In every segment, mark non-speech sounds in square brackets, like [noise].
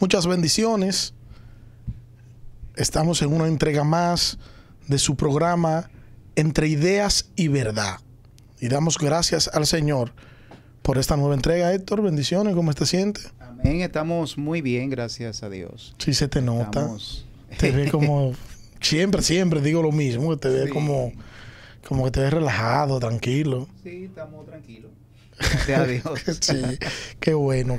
Muchas bendiciones. Estamos en una entrega más de su programa Entre Ideas y Verdad. Y damos gracias al Señor por esta nueva entrega. Héctor, bendiciones, ¿cómo te sientes? Amén, estamos muy bien, gracias a Dios. Sí, se te nota. Te ve [laughs] como, siempre, siempre digo lo mismo, te ve como, como que te ves relajado, tranquilo. Sí, estamos tranquilos. Gracias a Dios. sí, qué bueno.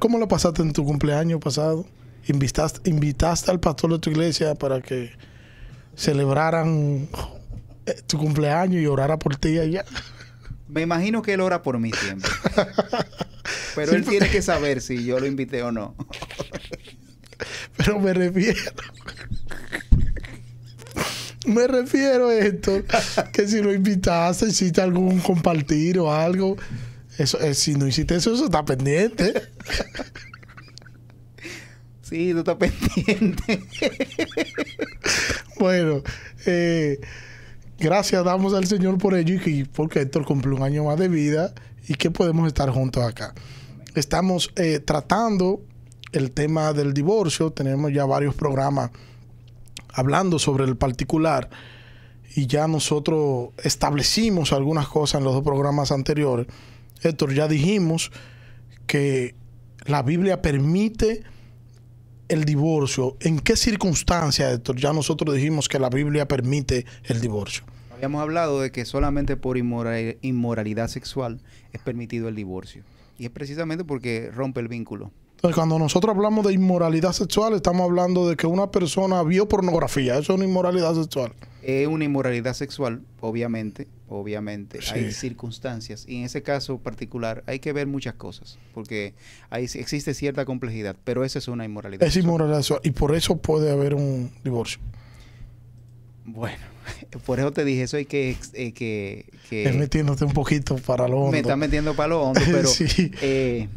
¿Cómo lo pasaste en tu cumpleaños pasado? ¿Invitaste, ¿Invitaste al pastor de tu iglesia para que celebraran eh, tu cumpleaños y orara por ti allá? Me imagino que él ora por mí siempre. [laughs] Pero él tiene que saber si yo lo invité o no. [laughs] Pero me refiero. [laughs] Me refiero a esto, [laughs] que si lo invitaste, hiciste algún compartir o algo. Eso, eh, si no hiciste eso, eso está pendiente. Sí, tú estás pendiente. [laughs] bueno, eh, gracias damos al Señor por ello y porque Héctor cumple un año más de vida y que podemos estar juntos acá. Estamos eh, tratando el tema del divorcio, tenemos ya varios programas hablando sobre el particular y ya nosotros establecimos algunas cosas en los dos programas anteriores. Héctor, ya dijimos que la Biblia permite el divorcio. ¿En qué circunstancias, Héctor? Ya nosotros dijimos que la Biblia permite el divorcio. Habíamos hablado de que solamente por inmoralidad sexual es permitido el divorcio. Y es precisamente porque rompe el vínculo. Entonces, cuando nosotros hablamos de inmoralidad sexual, estamos hablando de que una persona vio pornografía. Eso es una inmoralidad sexual. Es una inmoralidad sexual, obviamente, obviamente. Hay circunstancias. Y en ese caso particular hay que ver muchas cosas. Porque ahí existe cierta complejidad. Pero esa es una inmoralidad Es inmoralidad sexual. Y por eso puede haber un divorcio. Bueno, [laughs] por eso te dije, eso hay que... Eh, que, Es metiéndote un poquito para lo hondo. Me está metiendo para lo hondo, pero... [laughs] eh,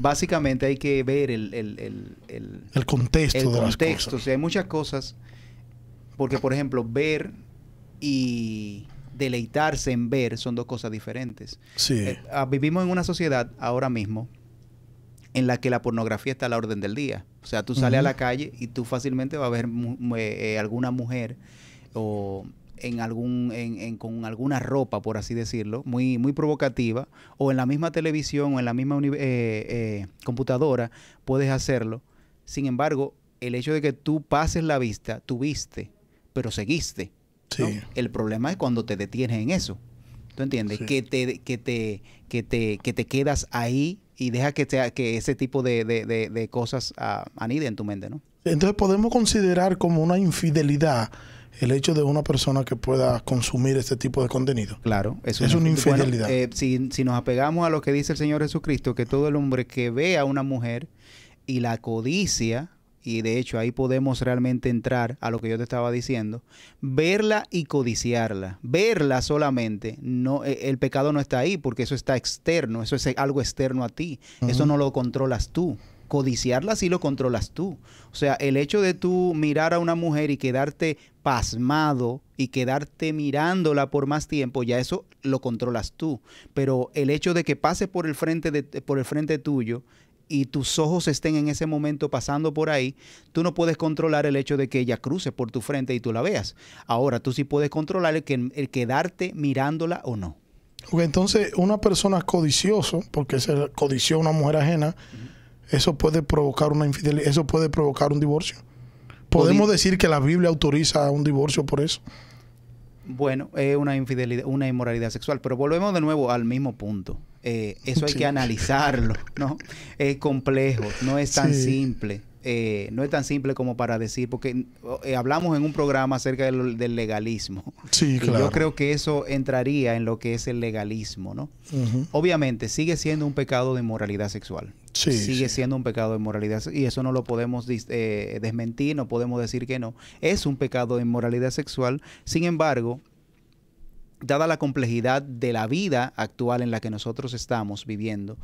básicamente hay que ver el, el, el, el contexto. El contexto. O sea, hay muchas cosas. Porque, por ejemplo, ver y deleitarse en ver son dos cosas diferentes. Sí. Eh, ah, vivimos en una sociedad ahora mismo en la que la pornografía está a la orden del día. O sea, tú sales a la calle y tú fácilmente vas a ver eh, alguna mujer o en algún, en, con alguna ropa, por así decirlo, muy, muy provocativa, o en la misma televisión o en la misma eh, eh, computadora, puedes hacerlo. Sin embargo, el hecho de que tú pases la vista, tú viste, pero seguiste. El problema es cuando te detienes en eso. ¿Tú entiendes? Que, te, que, te, que, te, que te quedas ahí y deja que, que ese tipo de, de, cosas uh, aniden en tu mente, ¿no? Entonces podemos considerar como una infidelidad el hecho de una persona que pueda consumir este tipo de contenido. Claro, eso es una infidelidad. Eh, si, nos apegamos a lo que dice el Señor Jesucristo, que todo el hombre que ve a una mujer y la codicia, y de hecho ahí podemos realmente entrar a lo que yo te estaba diciendo, verla y codiciarla, verla solamente, no, e, el pecado no está ahí porque eso está externo, eso es algo externo a ti, eso no lo controlas tú codiciarla sí lo controlas tú. O sea, el hecho de tú mirar a una mujer y quedarte pasmado y quedarte mirándola por más tiempo, ya eso lo controlas tú. Pero el hecho de que pase por el frente, de, por el frente tuyo y tus ojos estén en ese momento pasando por ahí, tú no puedes controlar el hecho de que ella cruce por tu frente y tú la veas. Ahora, tú sí puedes controlar el, que, el quedarte mirándola o no. entonces, una persona codicioso, porque se codició a una mujer ajena, eso puede provocar una infidelidad, eso puede provocar un divorcio. ¿Podemos decir que la Biblia autoriza un divorcio por eso? Bueno, es una infidelidad, una inmoralidad sexual, pero volvemos de nuevo al mismo punto. Eh, eso hay que analizarlo, ¿no? Es complejo, no es tan simple. Eh, no es tan simple como para decir, porque eh, hablamos en un programa acerca del, legalismo. Sí, claro. Yo creo que eso entraría en lo que es el legalismo, ¿no? Obviamente, sigue siendo un pecado de inmoralidad sexual. Sí, sigue siendo un pecado de inmoralidad y eso no lo podemos eh, desmentir, no podemos decir que no. Es un pecado de inmoralidad sexual. Sin embargo, dada la complejidad de la vida actual en la que nosotros estamos viviendo,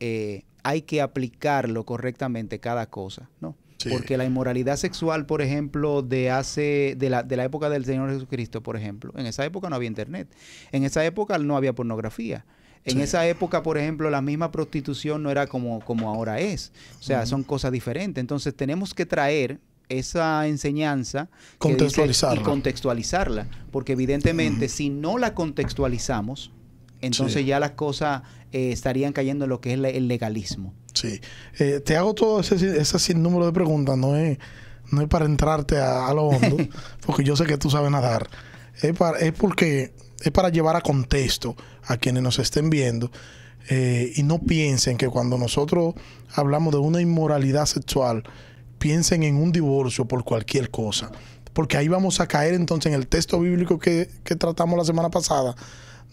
eh, hay que aplicarlo correctamente cada cosa, ¿no? Porque la inmoralidad sexual, por ejemplo, de hace, de la, de la época del Señor Jesucristo, por ejemplo, en esa época no había internet, en esa época no había pornografía. En esa época, por ejemplo, la misma prostitución no era como, como ahora es. O sea, son cosas diferentes. Entonces tenemos que traer esa enseñanza contextualizarla. y contextualizarla. Porque evidentemente, si no la contextualizamos, entonces ya las cosas eh, estarían cayendo en lo que es el legalismo. Sí. Eh, te hago todo ese, ese sinnúmero de preguntas, no es, no es para entrarte a, lo hondo, [laughs] porque yo sé que tú sabes nadar. Es, para, es porque es para llevar a contexto a quienes nos estén viendo eh, y no piensen que cuando nosotros hablamos de una inmoralidad sexual, piensen en un divorcio por cualquier cosa. Porque ahí vamos a caer entonces en el texto bíblico que, que tratamos la semana pasada,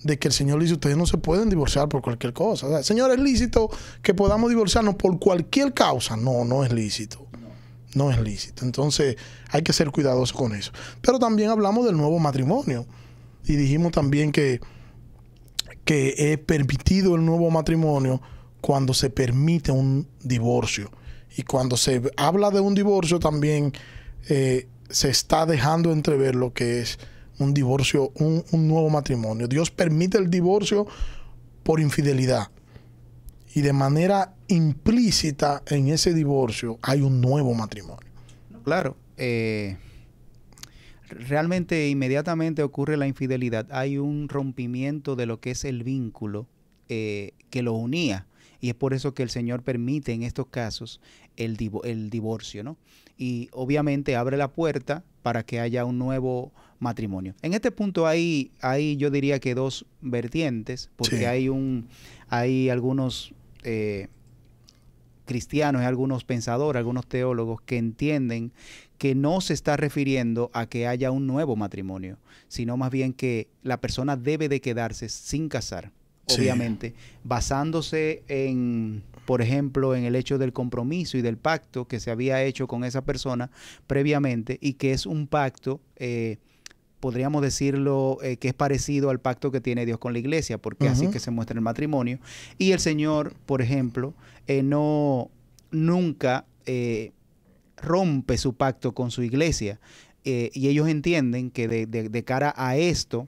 de que el Señor dice, ustedes no se pueden divorciar por cualquier cosa. Señor, ¿es lícito que podamos divorciarnos por cualquier causa? No, no es lícito. No es lícito. Entonces hay que ser cuidadosos con eso. Pero también hablamos del nuevo matrimonio. Y dijimos también que, que es permitido el nuevo matrimonio cuando se permite un divorcio. Y cuando se habla de un divorcio también eh, se está dejando entrever lo que es un divorcio, un, nuevo matrimonio. Dios permite el divorcio por infidelidad. Y de manera implícita en ese divorcio hay un nuevo matrimonio. Claro. Eh, realmente inmediatamente ocurre la infidelidad. Hay un rompimiento de lo que es el vínculo eh, que lo unía. Y es por eso que el Señor permite en estos casos el, el divorcio, ¿no? Y obviamente abre la puerta para que haya un nuevo matrimonio. En este punto hay, hay yo diría que dos vertientes, porque hay un, hay algunos eh, cristianos, hay algunos pensadores, algunos teólogos que entienden que no se está refiriendo a que haya un nuevo matrimonio, sino más bien que la persona debe de quedarse sin casar, obviamente, basándose en por ejemplo, en el hecho del compromiso y del pacto que se había hecho con esa persona previamente y que es un pacto eh, podríamos decirlo eh, que es parecido al pacto que tiene Dios con la iglesia, porque así que se muestra el matrimonio. Y el Señor, por ejemplo, eh, no nunca eh, rompe su pacto con su iglesia. y ellos entienden que de, cara a esto,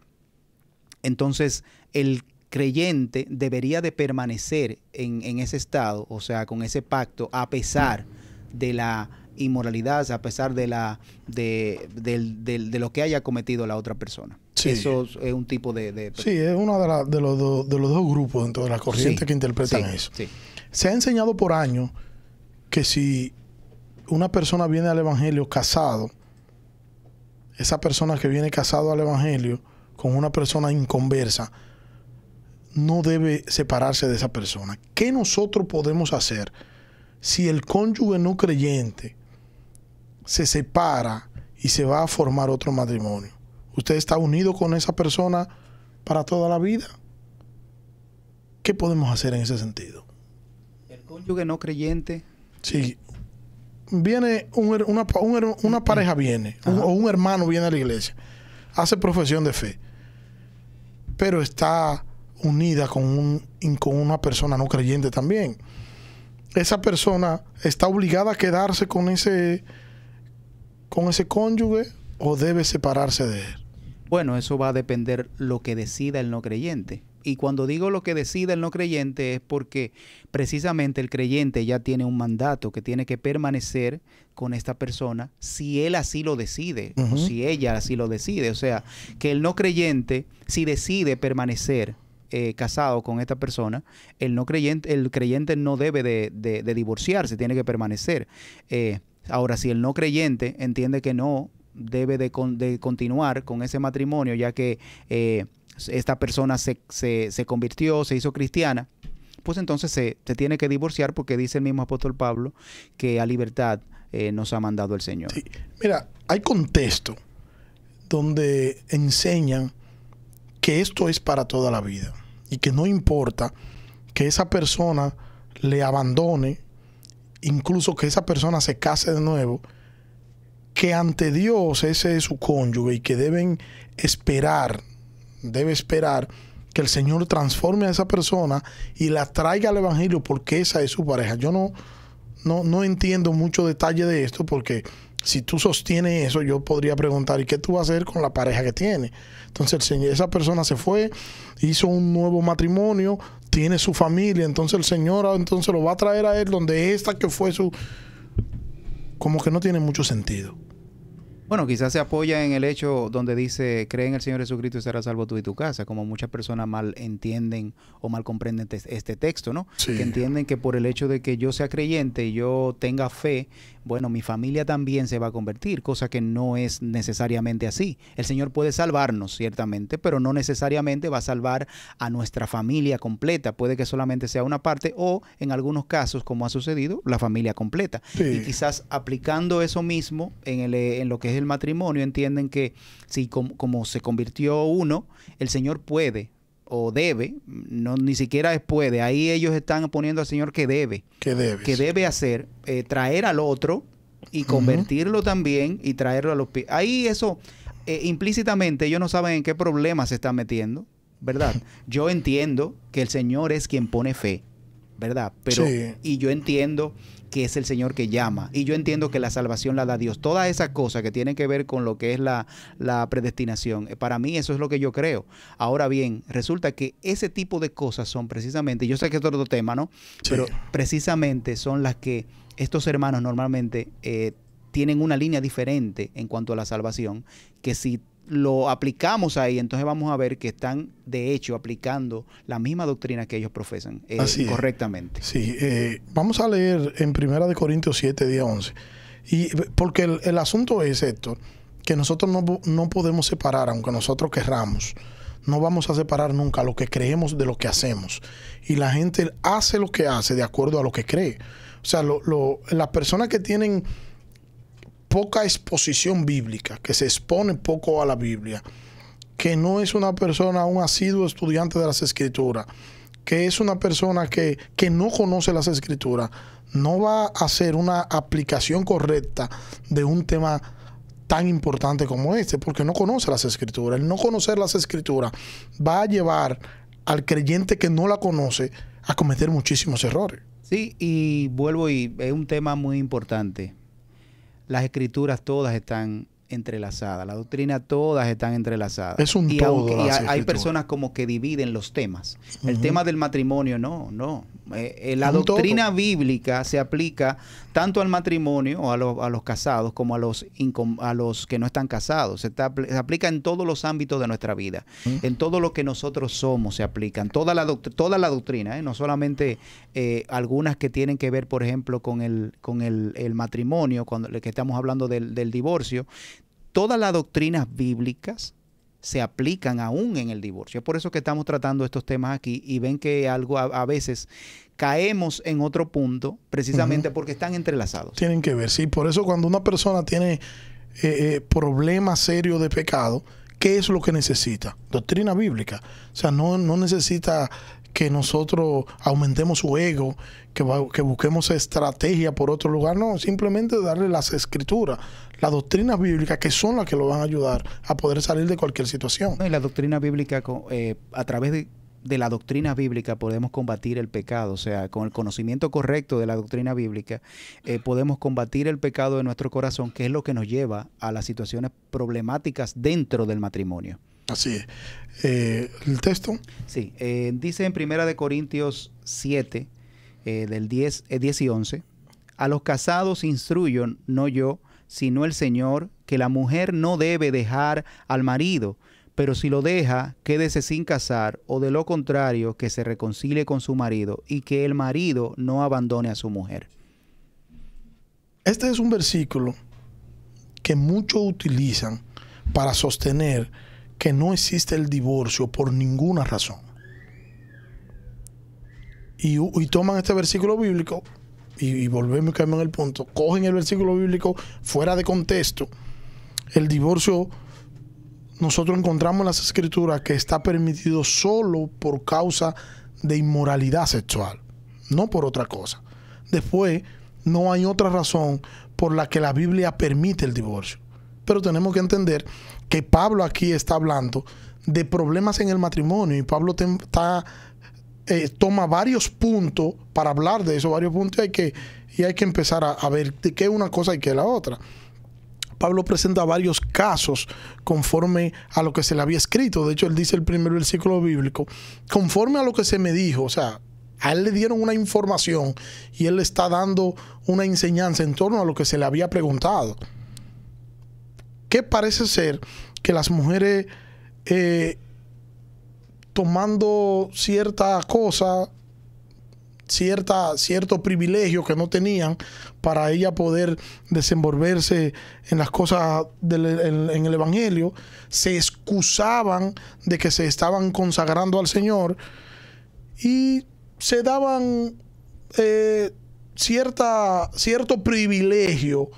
entonces el creyente debería de permanecer en, en ese estado, o sea, con ese pacto, a pesar de la inmoralidad a pesar de la de, lo que haya cometido la otra persona. Eso es un tipo de... Sí, es uno de, de, los de los dos grupos dentro de la corriente que interpretan eso. Se ha enseñado por años que si una persona viene al Evangelio casado, esa persona que viene casado al Evangelio con una persona inconversa, no debe separarse de esa persona. ¿Qué nosotros podemos hacer si el cónyuge no creyente se separa y se va a formar otro matrimonio. ¿Usted está unido con esa persona para toda la vida? ¿Qué podemos hacer en ese sentido? El cónyuge no creyente. Sí. Viene una, una, pareja viene, o un hermano viene a la iglesia, hace profesión de fe, pero está unida con, un, con una persona no creyente también. Esa persona está obligada a quedarse con ese con ese cónyuge o debe separarse de él? Bueno, eso va a depender lo que decida el no creyente. Y cuando digo lo que decida el no creyente es porque precisamente el creyente ya tiene un mandato que tiene que permanecer con esta persona si él así lo decide o si ella así lo decide. O sea, que el no creyente, si decide permanecer eh, casado con esta persona, el no creyente, el creyente no debe de, divorciarse, tiene que permanecer. Eh, Ahora, si el no creyente entiende que no debe de, continuar con ese matrimonio, ya que eh, esta persona se, convirtió, se hizo cristiana, pues entonces se, tiene que divorciar porque dice el mismo apóstol Pablo que a libertad eh, nos ha mandado el Señor. Mira, hay contexto donde enseñan que esto es para toda la vida y que no importa que esa persona le abandone incluso que esa persona se case de nuevo, que ante Dios ese es su cónyuge y que deben esperar, debe esperar que el Señor transforme a esa persona y la traiga al Evangelio porque esa es su pareja. Yo no, no, no entiendo mucho detalle de esto porque si tú sostienes eso, yo podría preguntar, ¿y qué tú vas a hacer con la pareja que tiene? Entonces, esa persona se fue, hizo un nuevo matrimonio, tiene su familia, entonces el Señor entonces lo va a traer a él donde esta que fue su... Como que no tiene mucho sentido. Bueno, quizás se apoya en el hecho donde dice, cree en el Señor Jesucristo y será salvo tú y tu casa, como muchas personas mal entienden o mal comprenden este texto, ¿no? Que entienden que por el hecho de que yo sea creyente y yo tenga fe, bueno, mi familia también se va a convertir, cosa que no es necesariamente así. El Señor puede salvarnos, ciertamente, pero no necesariamente va a salvar a nuestra familia completa. Puede que solamente sea una parte o, en algunos casos, como ha sucedido, la familia completa. Y quizás aplicando eso mismo en, el, en lo que es el matrimonio, entienden que si como, se convirtió uno, el Señor puede o debe, no ni siquiera es puede, ahí ellos están poniendo al Señor que debe, que debe, que debe hacer, eh, traer al otro y convertirlo también y traerlo a los pies. Ahí eso, eh, implícitamente ellos no saben en qué problema se están metiendo, ¿verdad? [laughs] Yo entiendo que el Señor es quien pone fe, ¿verdad? Pero, y yo entiendo que es el Señor que llama. Y yo entiendo que la salvación la da Dios. Todas esas cosas que tienen que ver con lo que es la, predestinación, eh, para mí eso es lo que yo creo. Ahora bien, resulta que ese tipo de cosas son precisamente, yo sé que es otro tema, ¿no? Pero precisamente son las que estos hermanos normalmente eh, tienen una línea diferente en cuanto a la salvación, que si lo aplicamos ahí, entonces vamos a ver que están de hecho aplicando la misma doctrina que ellos profesan eh, correctamente. Sí, eh, vamos a leer en Primera de Corintios 7, día 11. Y, porque el, asunto es esto, que nosotros no, no, podemos separar, aunque nosotros querramos, no vamos a separar nunca lo que creemos de lo que hacemos. Y la gente hace lo que hace de acuerdo a lo que cree. O sea, lo, lo, las personas que tienen poca exposición bíblica, que se expone poco a la Biblia, que no es una persona, un asiduo estudiante de las escrituras, que es una persona que, que no conoce las escrituras, no va a hacer una aplicación correcta de un tema tan importante como este, porque no conoce las escrituras. El no conocer las escrituras va a llevar al creyente que no la conoce a cometer muchísimos errores. Sí, y vuelvo y es un tema muy importante las escrituras todas están entrelazadas, la doctrina todas están entrelazadas. Es un y todo. y hay personas como que dividen los temas. El tema del matrimonio, no, no. Eh, eh, la doctrina bíblica se aplica tanto al matrimonio o a, los casados como a los, a los que no están casados. Se, aplica en todos los ámbitos de nuestra vida. En todo lo que nosotros somos se aplican. Toda la, toda la doctrina, ¿eh? no solamente algunas que tienen que ver, por ejemplo, con el, con el, matrimonio, cuando que estamos hablando del, del divorcio. Todas las doctrinas bíblicas se aplican aún en el divorcio. Es por eso que estamos tratando estos temas aquí y ven que algo a, veces caemos en otro punto precisamente porque están entrelazados. Tienen que ver, sí. Por eso cuando una persona tiene eh, eh, problemas serios de pecado, ¿qué es lo que necesita? Doctrina bíblica. O sea, no, no necesita que nosotros aumentemos su ego, que, que busquemos estrategia por otro lugar. No, simplemente darle las escrituras las doctrinas bíblicas que son las que lo van a ayudar a poder salir de cualquier situación. y la doctrina bíblica, eh, a través de, la doctrina bíblica podemos combatir el pecado, o sea, con el conocimiento correcto de la doctrina bíblica, eh, podemos combatir el pecado de nuestro corazón, que es lo que nos lleva a las situaciones problemáticas dentro del matrimonio. Así es. Eh, ¿El texto? Sí, dice en Primera de Corintios 7, del 10, 10 y 11, a los casados instruyo, no yo, sino el Señor, que la mujer no debe dejar al marido, pero si lo deja, quédese sin casar, o de lo contrario, que se reconcilie con su marido, y que el marido no abandone a su mujer. Este es un versículo que muchos utilizan para sostener que no existe el divorcio por ninguna razón. Y, y toman este versículo bíblico y, volvemos a en el punto, cogen el versículo bíblico fuera de contexto, el divorcio nosotros encontramos en las escrituras que está permitido solo por causa de inmoralidad sexual, no por otra cosa. Después, no hay otra razón por la que la Biblia permite el divorcio. Pero tenemos que entender que Pablo aquí está hablando de problemas en el matrimonio y Pablo eh, toma varios puntos para hablar de esos varios puntos y hay que, y hay que empezar a, ver de qué es una cosa y qué es la otra. Pablo presenta varios casos conforme a lo que se le había escrito. De hecho, él dice el primer versículo bíblico, conforme a lo que se me dijo, o sea, a él le dieron una información y él le está dando una enseñanza en torno a lo que se le había preguntado. ¿Qué parece ser que las mujeres eh, tomando cierta cosa cierta, cierto privilegio que no tenían para ella poder desenvolverse en las cosas del, en, el Evangelio, se excusaban de que se estaban consagrando al Señor y se daban eh, cierta, cierto privilegio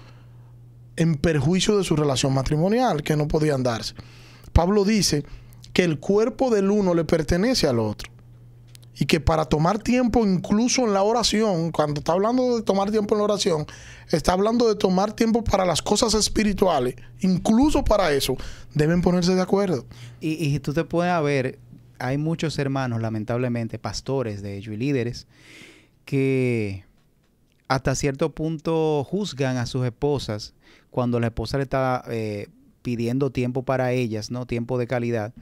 en perjuicio de su relación matrimonial que no podían darse. Pablo dice que el cuerpo del uno le pertenece al otro y que para tomar tiempo incluso en la oración, cuando está hablando de tomar tiempo en la oración, está hablando de tomar tiempo para las cosas espirituales, incluso para eso, deben ponerse de acuerdo. Y, tú te puedes ver, hay muchos hermanos, lamentablemente, pastores de ellos y líderes, que hasta cierto punto juzgan a sus esposas cuando la esposa le está eh, pidiendo tiempo para ellas, ¿no? Tiempo de calidad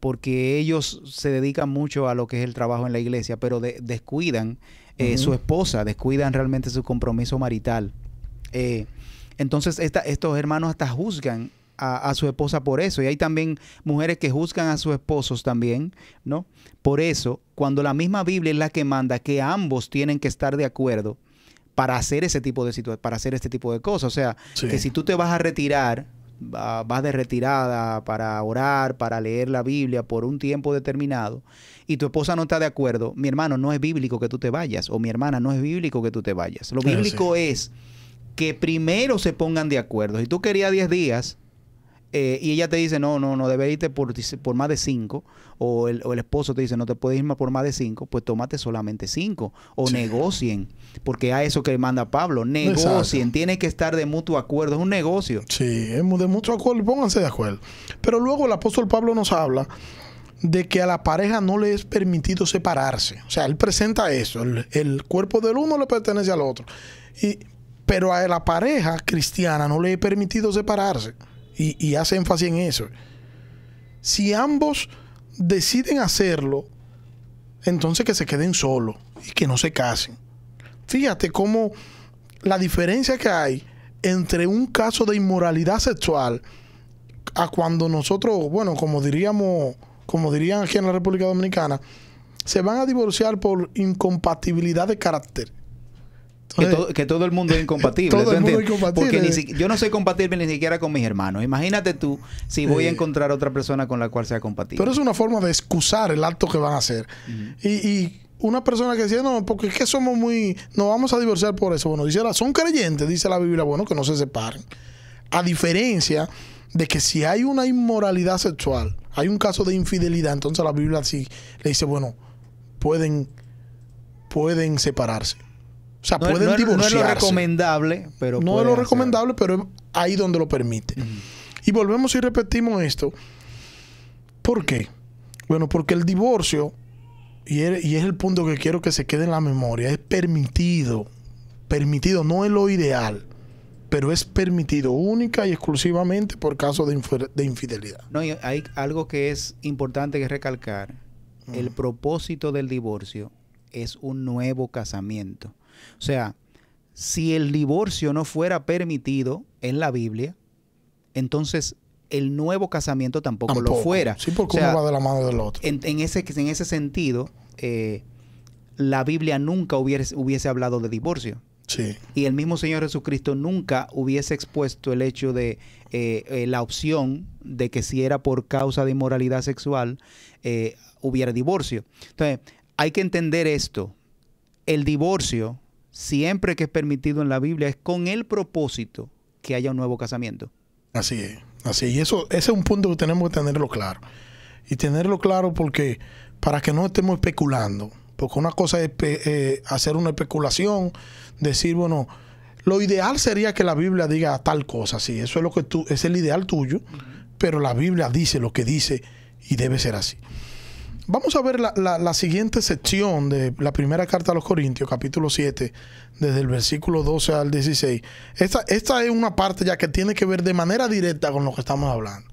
porque ellos se dedican mucho a lo que es el trabajo en la iglesia, pero descuidan eh, su esposa, descuidan realmente su compromiso marital. Eh, entonces estos hermanos hasta juzgan a, su esposa por eso. Y hay también mujeres que juzgan a sus esposos también, ¿no? Por eso, cuando la misma Biblia es la que manda que ambos tienen que estar de acuerdo para hacer ese tipo de para hacer este tipo de cosas. O sea, que si tú te vas a retirar vas de retirada para orar, para leer la Biblia por un tiempo determinado y tu esposa no está de acuerdo, mi hermano, no es bíblico que tú te vayas o mi hermana, no es bíblico que tú te vayas. Lo bíblico es que primero se pongan de acuerdo. Si tú querías 10 días, eh, y ella te dice, no, no, no debe irte por, por más de cinco, o el, esposo te dice, no te puedes ir más por más de cinco, pues tómate solamente cinco, o negocien, porque a eso que manda Pablo, negocien, tiene que estar de mutuo acuerdo, es un negocio. Sí, es de mutuo acuerdo, pónganse de acuerdo. Pero luego el apóstol Pablo nos habla de que a la pareja no le es permitido separarse. O sea, él presenta eso, el, el cuerpo del uno le pertenece al otro. Y, pero a la pareja cristiana no le es permitido separarse y, hace énfasis en eso. Si ambos deciden hacerlo, entonces que se queden solos y que no se casen. Fíjate cómo la diferencia que hay entre un caso de inmoralidad sexual a cuando nosotros, bueno, como diríamos, como dirían aquí en la República Dominicana, se van a divorciar por incompatibilidad de carácter que, todo el mundo es incompatible. todo el mundo es incompatible. Porque yo no soy compatible ni siquiera con mis hermanos. Imagínate tú si voy a encontrar otra persona con la cual sea compatible. Pero es una forma de excusar el acto que van a hacer. y, una persona que decía, no, porque es que somos muy, nos vamos a divorciar por eso. Bueno, dice, son creyentes, dice la Biblia, bueno, que no se separen. A diferencia de que si hay una inmoralidad sexual, hay un caso de infidelidad, entonces la Biblia sí le dice, bueno, pueden, pueden separarse. O sea, pueden divorciarse. No es lo recomendable, pero. No es lo recomendable, pero es ahí donde lo permite. Y volvemos y repetimos esto. ¿Por qué? Bueno, porque el divorcio, y es, y es el punto que quiero que se quede en la memoria, es permitido. Permitido, no es lo ideal pero es permitido única y exclusivamente por caso de, infidelidad. No, y hay algo que es importante que recalcar. El propósito del divorcio es un nuevo casamiento. O sea, si el divorcio no fuera permitido en la Biblia, entonces el nuevo casamiento tampoco, lo fuera. Sí, porque uno va de la mano del otro. En, ese, en ese sentido, eh, la Biblia nunca hubiese, hubiese hablado de divorcio. Sí. Y el mismo Señor Jesucristo nunca hubiese expuesto el hecho de eh, eh, la opción de que si era por causa de inmoralidad sexual, hubiera divorcio. Entonces, hay que entender esto. El divorcio siempre que es permitido en la Biblia es con el propósito que haya un nuevo casamiento. Así es, así Y eso, ese es un punto que tenemos que tenerlo claro. Y tenerlo claro porque para que no estemos especulando. Porque una cosa es eh, hacer una especulación, decir, bueno, lo ideal sería que la Biblia diga tal cosa, sí, eso es lo que tú, es el ideal tuyo, pero la Biblia dice lo que dice y debe ser así. Vamos a ver la, la- la siguiente sección de la primera carta a los Corintios, capítulo 7, desde el versículo 12 al 16. Esta, esta es una parte ya que tiene que ver de manera directa con lo que estamos hablando.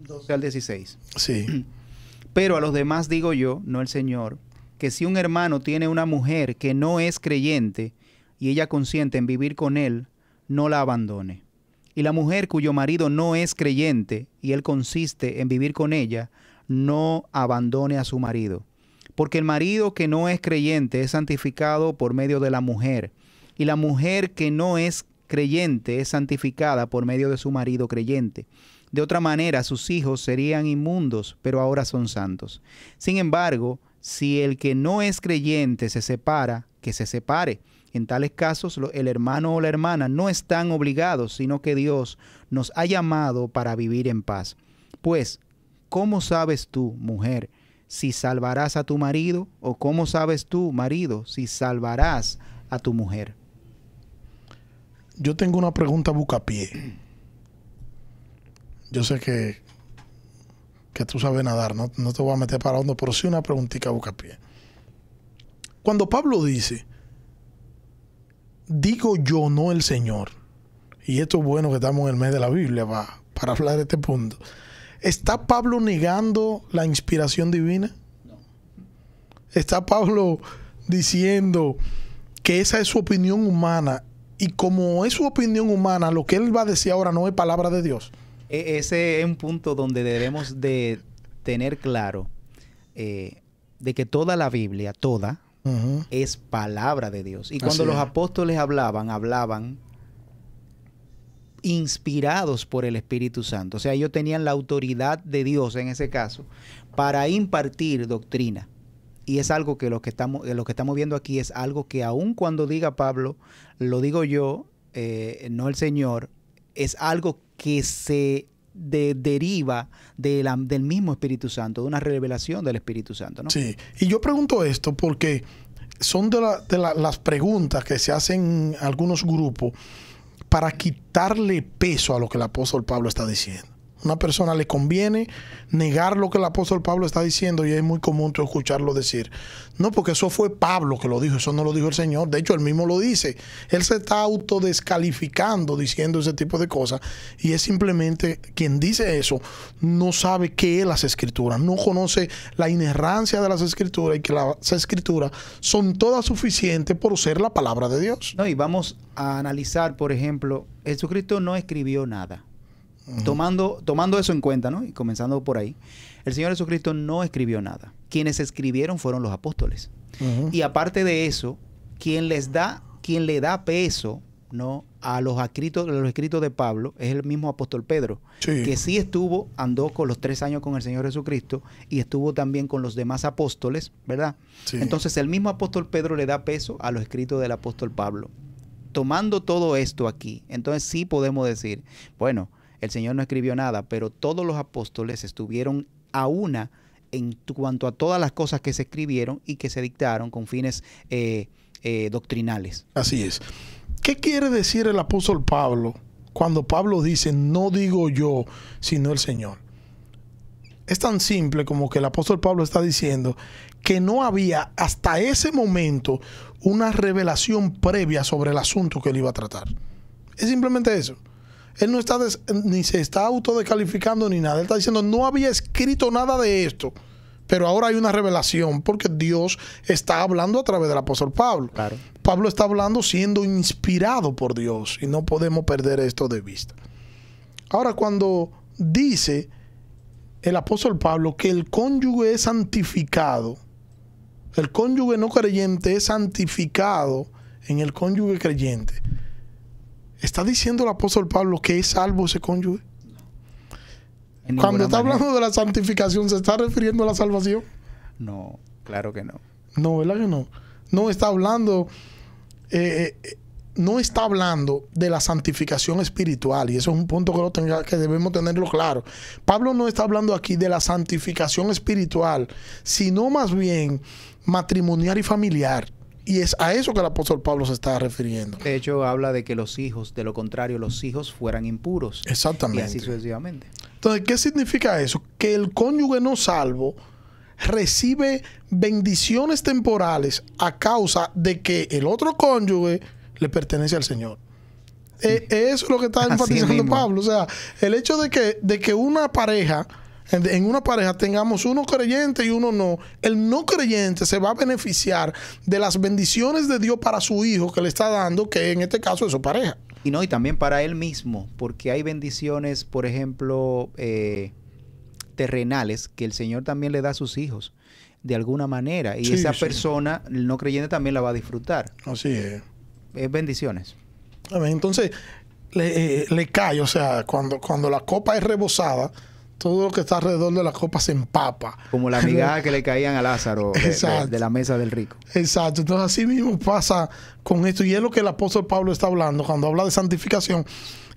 12 al 16. Sí. [clears throat] Pero a los demás digo yo, no el Señor, que si un hermano tiene una mujer que no es creyente y ella consiente en vivir con él, no la abandone. Y la mujer cuyo marido no es creyente y él consiste en vivir con ella, no abandone a su marido. Porque el marido que no es creyente es santificado por medio de la mujer, y la mujer que no es creyente es santificada por medio de su marido creyente. De otra manera, sus hijos serían inmundos, pero ahora son santos. Sin embargo, si el que no es creyente se separa, que se separe. En tales casos, el hermano o la hermana no están obligados, sino que Dios nos ha llamado para vivir en paz. Pues, ¿cómo sabes tú, mujer, si salvarás a tu marido? ¿O cómo sabes tú, marido, si salvarás a tu mujer? Yo tengo una pregunta bucapié. Yo sé que, que tú sabes nadar, no, no te voy a meter para hondo, pero sí una preguntita bucapié. Cuando Pablo dice, digo yo, no el Señor, y esto es bueno que estamos en el mes de la Biblia pa- para hablar de este punto, ¿está Pablo negando la inspiración divina? ¿Está Pablo diciendo que esa es su opinión humana y como es su opinión humana, lo que él va a decir ahora no es palabra de Dios? E- Ese es un punto donde debemos de tener claro eh, de que toda la Biblia, toda, es palabra de Dios. Y cuando Así los es. apóstoles hablaban, hablaban inspirados por el Espíritu Santo. O sea, ellos tenían la autoridad de Dios en ese caso para impartir doctrina. Y es algo que lo que estamos, lo que estamos viendo aquí es algo que aun cuando diga Pablo, lo digo yo, eh, no el Señor, es algo que se de- deriva del mismo Espíritu Santo, de una revelación del Espíritu Santo. ¿no? Sí, y yo pregunto esto porque son de, la- de la- las preguntas que se hacen en algunos grupos para quitarle peso a lo que el apóstol Pablo está diciendo. Una persona le conviene negar lo que el apóstol Pablo está diciendo y es muy común tú escucharlo decir, no, porque eso fue Pablo que lo dijo, eso no lo dijo el Señor, de hecho él mismo lo dice, él se está autodescalificando diciendo ese tipo de cosas y es simplemente quien dice eso no sabe qué es las escrituras, no conoce la inerrancia de las escrituras y que las escrituras son todas suficientes por ser la palabra de Dios. No, y vamos a analizar, por ejemplo, Jesucristo no escribió nada. Tomando, tomando eso en cuenta, ¿no? Y comenzando por ahí, el Señor Jesucristo no escribió nada. Quienes escribieron fueron los apóstoles. Y aparte de eso, quien les da, quien le da peso, ¿no? A los escritos, los escritos de Pablo es el mismo apóstol Pedro, Sí. que sí estuvo, andó con los tres años con el Señor Jesucristo y estuvo también con los demás apóstoles, ¿verdad? Sí. Entonces el mismo apóstol Pedro le da peso a los escritos del apóstol Pablo. Tomando todo esto aquí, entonces sí podemos decir, bueno, el Señor no escribió nada, pero todos los apóstoles estuvieron a una en cuanto a todas las cosas que se escribieron y que se dictaron con fines eh, eh, doctrinales. Así es. ¿Qué quiere decir el apóstol Pablo cuando Pablo dice, no digo yo, sino el Señor? Es tan simple como que el apóstol Pablo está diciendo que no había hasta ese momento una revelación previa sobre el asunto que él iba a tratar. Es simplemente eso. Él no está des- ni se está autodescalificando ni nada. Él está diciendo, no había escrito nada de esto. Pero ahora hay una revelación porque Dios está hablando a través del apóstol Pablo. Claro. Pablo está hablando siendo inspirado por Dios y no podemos perder esto de vista. Ahora, cuando dice el apóstol Pablo que el cónyuge es santificado, el cónyuge no creyente es santificado en el cónyuge creyente, ¿está diciendo el apóstol Pablo que es salvo ese cónyuge? En Cuando está manera. hablando de la santificación, ¿se está refiriendo a la salvación? No, claro que no. No, ¿verdad que no? No está hablando, eh, eh, no está hablando de la santificación espiritual y eso es un punto que, lo tenga, que debemos tenerlo claro. Pablo no está hablando aquí de la santificación espiritual, sino más bien matrimonial y familiar. Y es a eso que el apóstol Pablo se está refiriendo. De hecho, habla de que los hijos, de lo contrario, los hijos fueran impuros. Exactamente. Y así sucesivamente. Entonces, ¿qué significa eso? Que el cónyuge no salvo recibe bendiciones temporales a causa de que el otro cónyuge le pertenece al Señor. Eh, eso es lo que está [laughs] enfatizando. Pablo. O sea, el hecho de que, de que una pareja, en, una pareja tengamos uno creyente y uno no, el no creyente se va a beneficiar de las bendiciones de Dios para su hijo que le está dando, que en este caso es su pareja. Y no, y también para él mismo, porque hay bendiciones, por ejemplo, eh, terrenales que el Señor también le da a sus hijos de alguna manera. Y Sí, esa sí. persona, el no creyente, también la va a disfrutar. Así es. Es bendiciones. Entonces, le, eh, le cae, o sea, cuando, cuando la copa es rebosada, todo lo que está alrededor de la copa se empapa. Como la migaja que le caían a Lázaro de- de, la mesa del rico. Exacto. Entonces, así mismo pasa con esto. Y es lo que el apóstol Pablo está hablando cuando habla de santificación.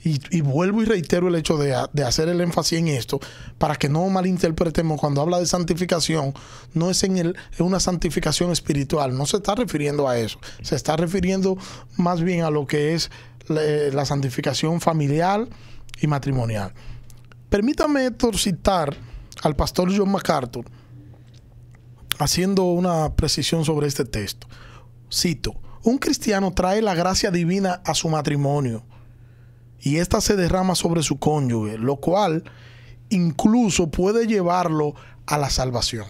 Y, y vuelvo y reitero el hecho de, de hacer el énfasis en esto, para que no malinterpretemos cuando habla de santificación, no es en, el, en una santificación espiritual, no se está refiriendo a eso, se está refiriendo más bien a lo que es la, la santificación familiar y matrimonial. Permítame, citar al pastor John MacArthur haciendo una precisión sobre este texto. Cito, un cristiano trae la gracia divina a su matrimonio y ésta se derrama sobre su cónyuge, lo cual incluso puede llevarlo a la salvación.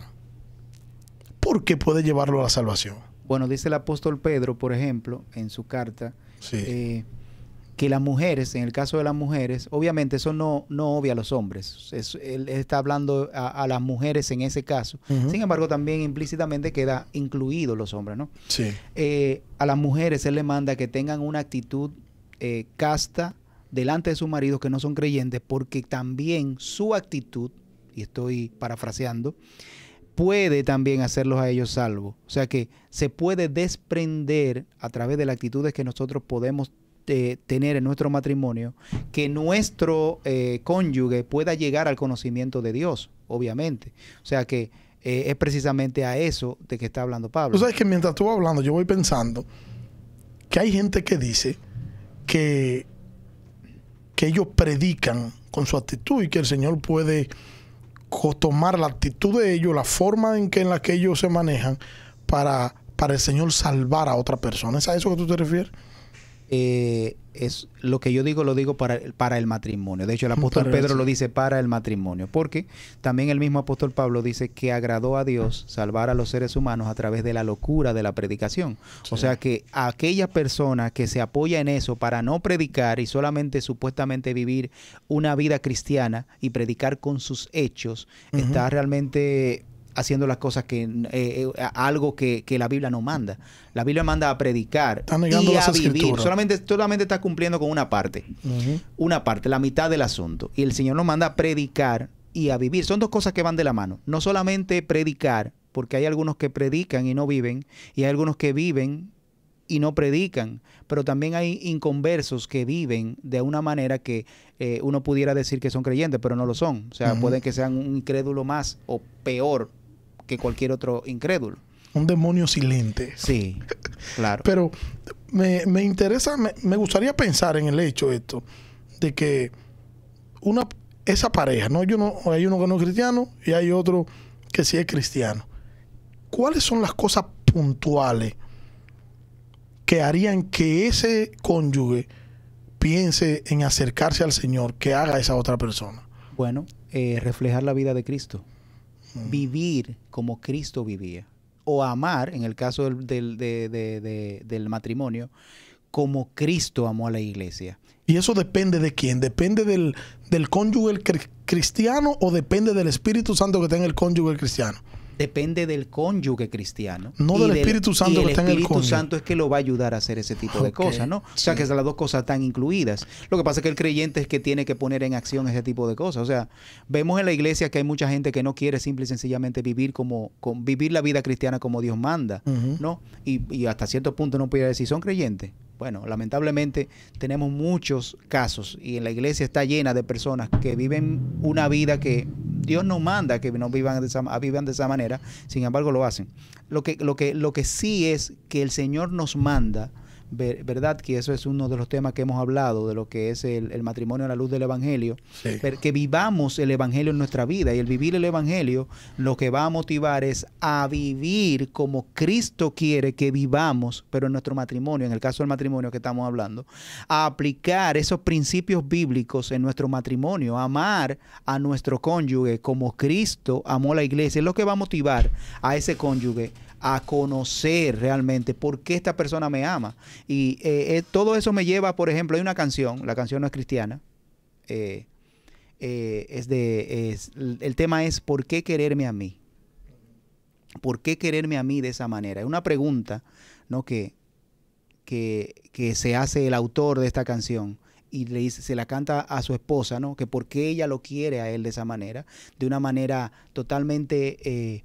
¿Por qué puede llevarlo a la salvación? Bueno, dice el apóstol Pedro, por ejemplo, en su carta, Sí. eh, que las mujeres, en el caso de las mujeres, obviamente eso no, no obvia a los hombres. Es- él está hablando a, a las mujeres en ese caso. Sin embargo, también implícitamente queda incluido los hombres, ¿no? sí. Eh, a las mujeres él le manda que tengan una actitud eh, casta delante de sus maridos que no son creyentes, porque también su actitud, y estoy parafraseando, puede también hacerlos a ellos salvos. O sea que se puede desprender a través de las actitudes que nosotros podemos eh, tener en nuestro matrimonio, que nuestro eh, cónyuge pueda llegar al conocimiento de Dios, obviamente. O sea que eh, es precisamente a eso de que está hablando Pablo. Tú sabes que mientras tú vas hablando, yo voy pensando que hay gente que dice que, que ellos predican con su actitud y que el Señor puede tomar la actitud de ellos, la forma en que en la que ellos se manejan para, para el Señor salvar a otra persona. ¿Es a eso que tú te refieres? Eh, es lo que yo digo, lo digo para, el- para el matrimonio. De hecho, el [laughs] apóstol Pedro eso. lo dice para el matrimonio, porque también el mismo apóstol Pablo dice que agradó a Dios salvar a los seres humanos a través de la locura de la predicación. O sea que a aquella persona que se apoya en eso para no predicar y solamente supuestamente vivir una vida cristiana y predicar con sus hechos, está realmente haciendo las cosas que eh, eh, algo que, que la Biblia no manda. La Biblia manda a predicar Está negando y las a vivir. Solamente, solamente está cumpliendo con una parte. Una parte, la mitad del asunto. Y el Señor nos manda a predicar y a vivir. Son dos cosas que van de la mano. No solamente predicar, porque hay algunos que predican y no viven, y hay algunos que viven y no predican, pero también hay inconversos que viven de una manera que eh, uno pudiera decir que son creyentes, pero no lo son. O sea, pueden que sean un incrédulo más o peor que cualquier otro incrédulo. Un demonio silente. Sí, claro. [laughs] Pero me, me interesa, me, me gustaría pensar en el hecho esto, de que una esa pareja, ¿no? Yo no, hay uno que no es cristiano y hay otro que sí es cristiano. ¿Cuáles son las cosas puntuales que harían que ese cónyuge piense en acercarse al Señor, que haga esa otra persona? Bueno, eh, reflejar la vida de Cristo. Vivir como Cristo vivía. O amar, en el caso del, del- de- de- de- del matrimonio, como Cristo amó a la iglesia. ¿Y eso depende de quién? ¿Depende del, del cónyuge cri- cristiano o depende del Espíritu Santo que tenga el cónyuge cristiano? Depende del cónyuge cristiano. No del Espíritu Santo y que está en el Espíritu cónyuge. Santo es que lo va a ayudar a hacer ese tipo de cosas, ¿no? O sea, que las dos cosas están incluidas. Lo que pasa es que el creyente es que tiene que poner en acción ese tipo de cosas. O sea, vemos en la iglesia que hay mucha gente que no quiere simple y sencillamente vivir como, con, vivir la vida cristiana como Dios manda. ¿no? Y, y hasta cierto punto no pudiera decir, ¿son creyentes? Bueno, lamentablemente tenemos muchos casos y en la iglesia está llena de personas que viven una vida que Dios no manda que no vivan de esa, vivan de esa manera, sin embargo lo hacen. Lo que, lo, que, lo que sí es que el Señor nos manda verdad que eso es uno de los temas que hemos hablado, de lo que es el, matrimonio a la luz del Evangelio, que vivamos el Evangelio en nuestra vida. Y el vivir el Evangelio lo que va a motivar es a vivir como Cristo quiere que vivamos, pero en nuestro matrimonio, en el caso del matrimonio que estamos hablando, a aplicar esos principios bíblicos en nuestro matrimonio, amar a nuestro cónyuge como Cristo amó a la iglesia, es lo que va a motivar a ese cónyuge a conocer realmente por qué esta persona me ama. Y eh, eh, todo eso me lleva, por ejemplo, hay una canción, la canción no es cristiana, eh, es de, el tema es ¿por qué quererme a mí? ¿Por qué quererme a mí de esa manera? Es una pregunta ¿no? que, que, que se hace el autor de esta canción y le dice, se la canta a su esposa, ¿no? Que por qué ella lo quiere a él de esa manera, de una manera totalmente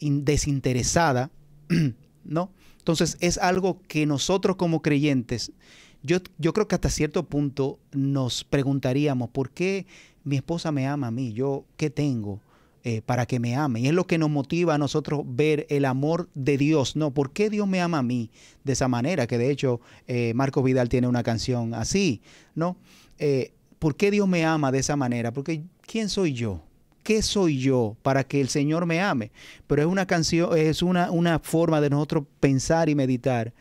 desinteresada, [clears throat] ¿no? Entonces es algo que nosotros como creyentes, yo, yo creo que hasta cierto punto nos preguntaríamos, ¿por qué mi esposa me ama a mí? ¿Yo qué tengo? Eh, para que me ame. Y es lo que nos motiva a nosotros ver el amor de Dios. No, ¿por qué Dios me ama a mí de esa manera? Que de hecho eh, Marco Vidal tiene una canción así, ¿no? ¿Por qué Dios me ama de esa manera? Porque ¿quién soy yo? ¿Qué soy yo para que el Señor me ame? Pero es una canción, es una, una forma de nosotros pensar y meditar.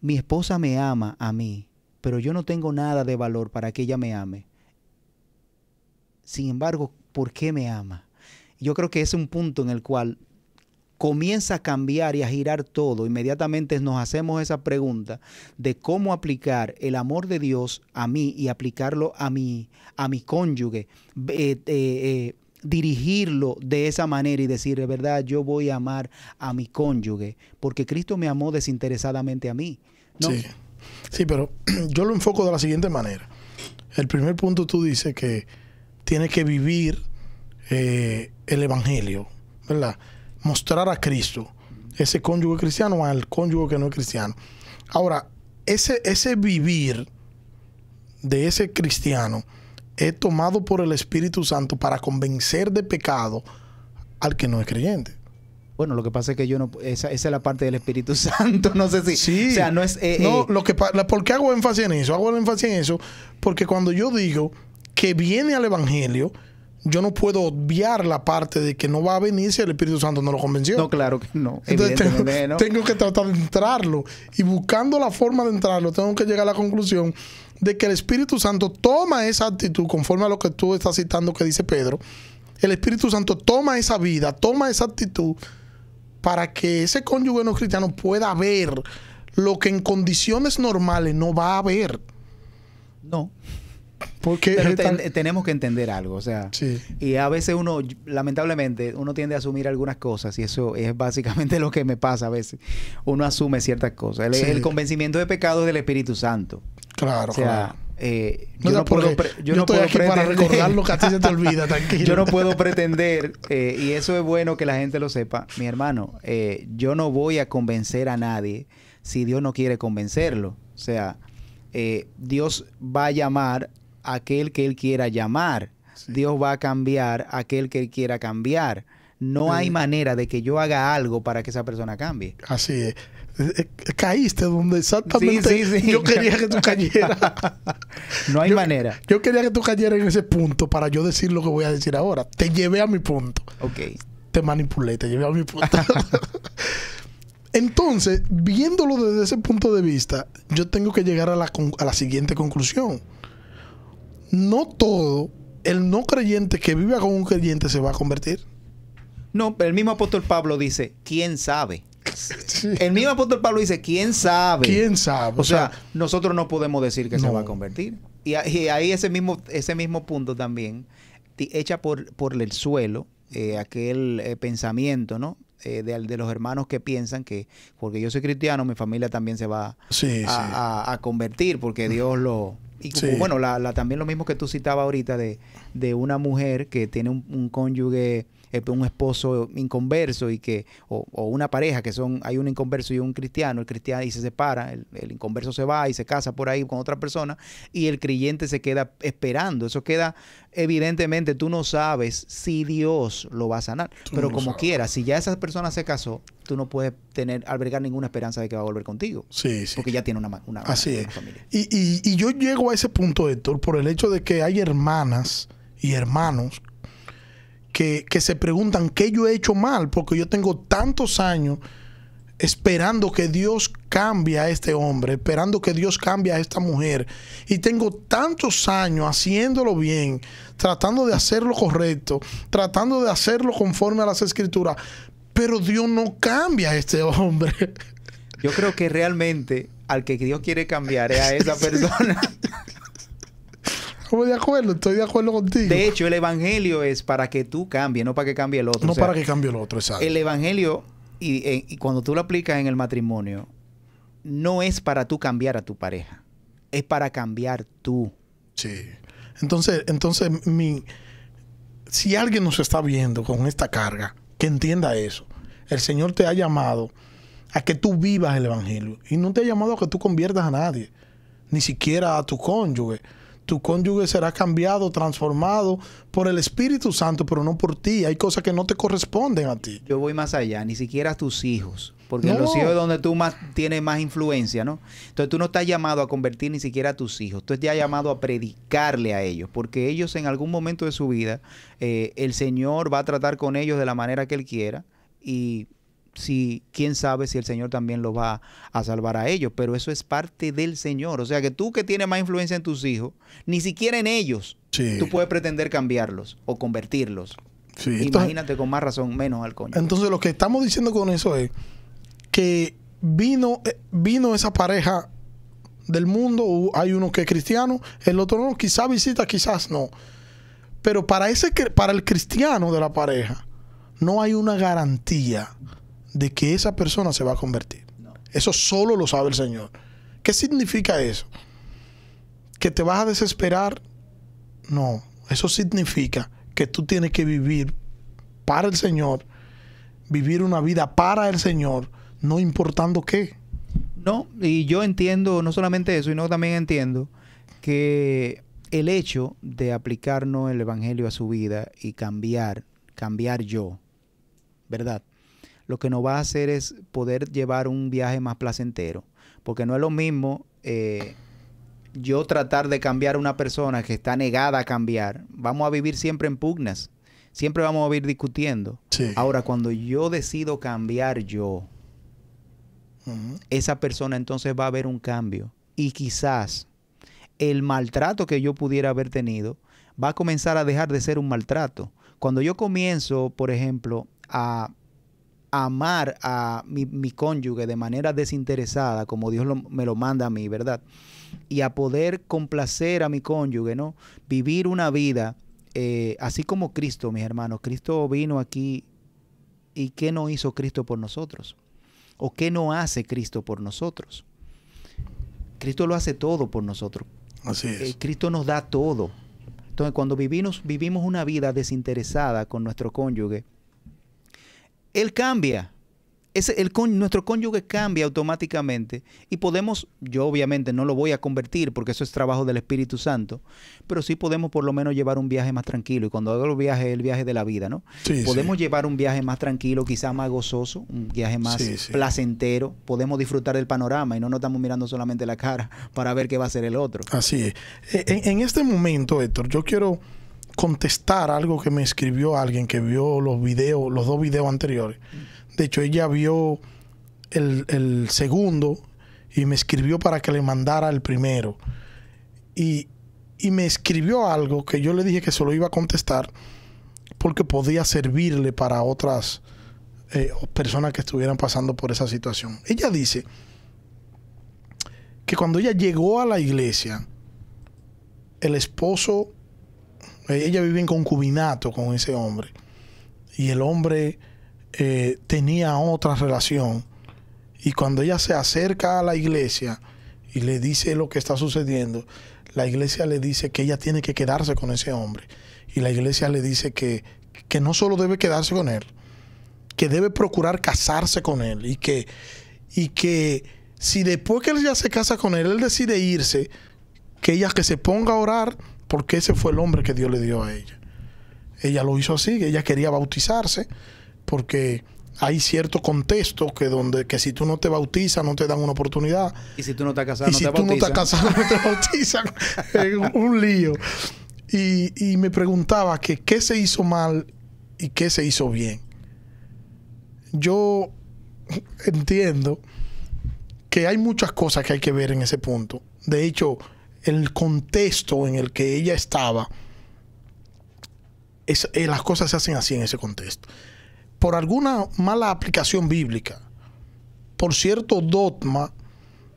Mi esposa me ama a mí, pero yo no tengo nada de valor para que ella me ame. Sin embargo, ¿por qué me ama? Yo creo que es un punto en el cual comienza a cambiar y a girar todo, inmediatamente nos hacemos esa pregunta de cómo aplicar el amor de Dios a mí y aplicarlo a mi, a mi cónyuge, eh, eh, eh, dirigirlo de esa manera y decir, de verdad, yo voy a amar a mi cónyuge, porque Cristo me amó desinteresadamente a mí. Sí. sí, pero [clears throat] yo lo enfoco de la siguiente manera. El primer punto tú dices que tiene que vivir el Evangelio, ¿verdad? Mostrar a Cristo, ese cónyuge cristiano al cónyuge que no es cristiano. Ahora, ese, ese vivir de ese cristiano es tomado por el Espíritu Santo para convencer de pecado al que no es creyente. Bueno, lo que pasa es que yo no. Esa, esa es la parte del Espíritu [laughs] Santo. No sé si. Sí. O sea, no es. Eh, no, eh, lo que, ¿por qué hago énfasis en eso? Hago énfasis en eso porque cuando yo digo que viene al Evangelio, yo no puedo obviar la parte de que no va a venir si el Espíritu Santo no lo convenció. No, claro que no. Entonces [laughs] tengo, que tratar de entrarlo. Y buscando la forma de entrarlo, tengo que llegar a la conclusión de que el Espíritu Santo toma esa actitud, conforme a lo que tú estás citando que dice Pedro. El Espíritu Santo toma esa vida, toma esa actitud para que ese cónyuge no cristiano pueda ver lo que en condiciones normales no va a ver. No. Porque tenemos que entender algo, o sea, y a veces uno, lamentablemente, uno tiende a asumir algunas cosas y eso es básicamente [laughs] lo que me pasa a veces. Uno asume ciertas cosas. El, convencimiento de pecado es del Espíritu Santo. Claro, o sea, eh, yo no, puedo, yo no puedo para recordar lo que a ti se te [laughs] olvida, tranquilo. yo no puedo pretender, eh, y eso es bueno que la gente lo sepa, mi hermano, eh, yo no voy a convencer a nadie si Dios no quiere convencerlo. O sea, Dios va a llamar aquel que Él quiera llamar. Dios va a cambiar aquel que Él quiera cambiar. No hay manera de que yo haga algo para que esa persona cambie. Así es. Eh, eh, caíste donde exactamente yo quería que tú cayeras. [laughs] no hay manera. Yo quería que tú cayeras en ese punto para yo decir lo que voy a decir ahora. Te llevé a mi punto. Ok. Te manipulé, te llevé a mi punto. [laughs] Entonces, viéndolo desde ese punto de vista, yo tengo que llegar a la, a la siguiente conclusión no todo el no creyente que vive con un creyente se va a convertir. No, el mismo apóstol Pablo dice, ¿quién sabe? El mismo apóstol Pablo dice, ¿quién sabe? ¿Quién sabe? O, sea, nosotros no podemos decir que se va a convertir. Y, ahí ese mismo, ese mismo punto también echa por, por el suelo eh, aquel eh, pensamiento, ¿no? Eh, de, los hermanos que piensan que porque yo soy cristiano, mi familia también se va a, convertir porque Dios lo, y bueno, la, también lo mismo que tú citabas ahorita de, una mujer que tiene un, cónyuge eh, un esposo inconverso y que, o, una pareja que son, hay un inconverso y un cristiano, el cristiano y se separa, el, el, inconverso se va y se casa por ahí con otra persona y el creyente se queda esperando. Eso queda, evidentemente, tú no sabes si Dios lo va a sanar, pero como quiera, si ya esa persona se casó, tú no puedes tener, albergar ninguna esperanza de que va a volver contigo. Sí, sí. Porque ya tiene una, una, Así familia. Y, y, y yo llego a ese punto, Héctor, por el hecho de que hay hermanas y hermanos que, se preguntan qué yo he hecho mal, porque yo tengo tantos años esperando que Dios cambie a este hombre, esperando que Dios cambie a esta mujer. Y tengo tantos años haciéndolo bien, tratando de hacerlo correcto, tratando de hacerlo conforme a las escrituras, pero Dios no cambia a este hombre. Yo creo que realmente al que Dios quiere cambiar es a [laughs] esa persona. [laughs] Estoy de acuerdo, estoy de acuerdo contigo. De hecho, el evangelio es para que tú cambies, no para que cambie el otro. No para que cambie el otro, exacto. El evangelio, eh, y, cuando tú lo aplicas en el matrimonio, no es para tú cambiar a tu pareja, es para cambiar tú. Sí. Entonces, entonces mi, si alguien nos está viendo con esta carga, que entienda eso. El Señor te ha llamado a que tú vivas el Evangelio. Y no te ha llamado a que tú conviertas a nadie, ni siquiera a tu cónyuge tu cónyuge será cambiado, transformado por el Espíritu Santo, pero no por ti. Hay cosas que no te corresponden a ti. Yo voy más allá, ni siquiera a tus hijos. Porque los hijos es donde tú más tienes más influencia, ¿no? Entonces tú no estás llamado a convertir ni siquiera a tus hijos. Tú estás llamado a predicarle a ellos. Porque ellos en algún momento de su vida, eh, el Señor va a tratar con ellos de la manera que Él quiera. Y si quién sabe si el Señor también lo va a salvar a ellos, pero eso es parte del Señor. O sea que tú que tienes más influencia en tus hijos, ni siquiera en ellos, tú puedes pretender cambiarlos o convertirlos. Imagínate con más razón, menos al coño. Entonces lo que estamos diciendo con eso es que vino, eh, vino esa pareja del mundo, hay uno que es cristiano, el otro no, quizás visita, quizás no. Pero para, ese, para el cristiano de la pareja, no hay una garantía de que esa persona se va a convertir. Eso solo lo sabe el Señor. ¿Qué significa eso? ¿Que te vas a desesperar? No, eso significa que tú tienes que vivir para el Señor, vivir una vida para el Señor, no importando qué. No, y yo entiendo no solamente eso, sino también entiendo que el hecho de aplicarnos el Evangelio a su vida y cambiar, cambiar yo, ¿verdad? Lo que nos va a hacer es poder llevar un viaje más placentero. Porque no es lo mismo eh, yo tratar de cambiar a una persona que está negada a cambiar. Vamos a vivir siempre en pugnas. Siempre vamos a vivir discutiendo. Ahora, cuando yo decido cambiar yo, esa persona entonces va a ver un cambio. Y quizás el maltrato que yo pudiera haber tenido va a comenzar a dejar de ser un maltrato. Cuando yo comienzo, por ejemplo, a amar a mi, cónyuge de manera desinteresada, como Dios me lo manda a mí, ¿verdad? Y a poder complacer a mi cónyuge, ¿no? Vivir una vida eh, así como Cristo, mis hermanos. Cristo vino aquí y ¿qué no hizo Cristo por nosotros? ¿O qué no hace Cristo por nosotros? Cristo lo hace todo por nosotros. Así es. Eh, Cristo nos da todo. Entonces, cuando vivimos, vivimos una vida desinteresada con nuestro cónyuge, él cambia. el, nuestro cónyuge cambia automáticamente y podemos, yo obviamente no lo voy a convertir porque eso es trabajo del Espíritu Santo, pero sí podemos por lo menos llevar un viaje más tranquilo. Y cuando hago el viaje, el viaje de la vida, ¿no? podemos llevar un viaje más tranquilo, quizás más gozoso, un viaje más placentero. Podemos disfrutar del panorama y no nos estamos mirando solamente la cara para ver qué va a ser el otro. Así es. E, en, en este momento, Héctor, yo quiero contestar algo que me escribió alguien que vio los videos, los dos videos anteriores. De hecho, ella vio el, segundo y me escribió para que le mandara el primero. Y, me escribió algo que yo le dije que se lo iba a contestar porque podía servirle para otras eh, personas que estuvieran pasando por esa situación. Ella dice que cuando ella llegó a la iglesia, el esposo ella vivía en concubinato con ese hombre. Y el hombre eh, tenía otra relación. Y cuando ella se acerca a la iglesia y le dice lo que está sucediendo, la iglesia le dice que ella tiene que quedarse con ese hombre. Y la iglesia le dice que, que no solo debe quedarse con él, que debe procurar casarse con él y que, y que si después que él ya se casa con él, él decide irse, que ella que se ponga a orar porque ese fue el hombre que Dios le dio a ella. Ella lo hizo así, ella quería bautizarse porque hay cierto contexto que donde que si tú no te bautizas no te dan una oportunidad. Y si tú no estás casado, y no si te tú no estás casado no te bautizan. [laughs] Es un lío. Y, y me preguntaba que qué se hizo mal y qué se hizo bien. Yo entiendo que hay muchas cosas que hay que ver en ese punto. De hecho, el contexto en el que ella estaba, es- eh, las cosas se hacen así en ese contexto. Por alguna mala aplicación bíblica, por cierto dogma,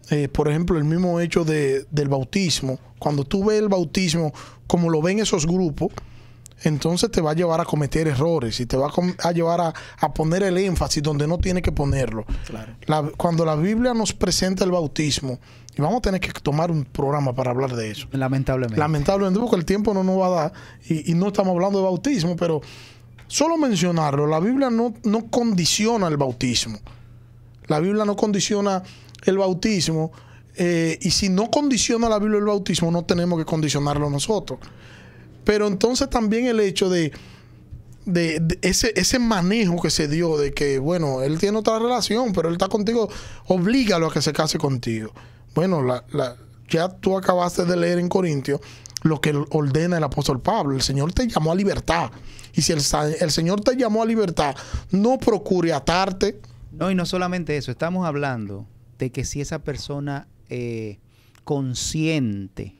eh, por ejemplo, el mismo hecho de- del bautismo, cuando tú ves el bautismo como lo ven esos grupos, entonces te va a llevar a cometer errores y te va a, llevar a, a poner el énfasis donde no tiene que ponerlo. Claro. La- cuando la Biblia nos presenta el bautismo, y vamos a tener que tomar un programa para hablar de eso. Lamentablemente. Lamentablemente, porque el tiempo no nos va a dar y, y no estamos hablando de bautismo, pero solo mencionarlo, la Biblia no, no condiciona el bautismo. La Biblia no condiciona el bautismo eh, y si no condiciona la Biblia el bautismo, no tenemos que condicionarlo nosotros. Pero entonces también el hecho de, de, de ese, ese manejo que se dio de que, bueno, él tiene otra relación, pero él está contigo, oblígalo a que se case contigo. Bueno, la, la- ya tú acabaste de leer en Corintios lo que ordena el apóstol Pablo. El Señor te llamó a libertad. Y si el, el Señor te llamó a libertad, no procure atarte. No, y no solamente eso, estamos hablando de que si esa persona eh, consciente,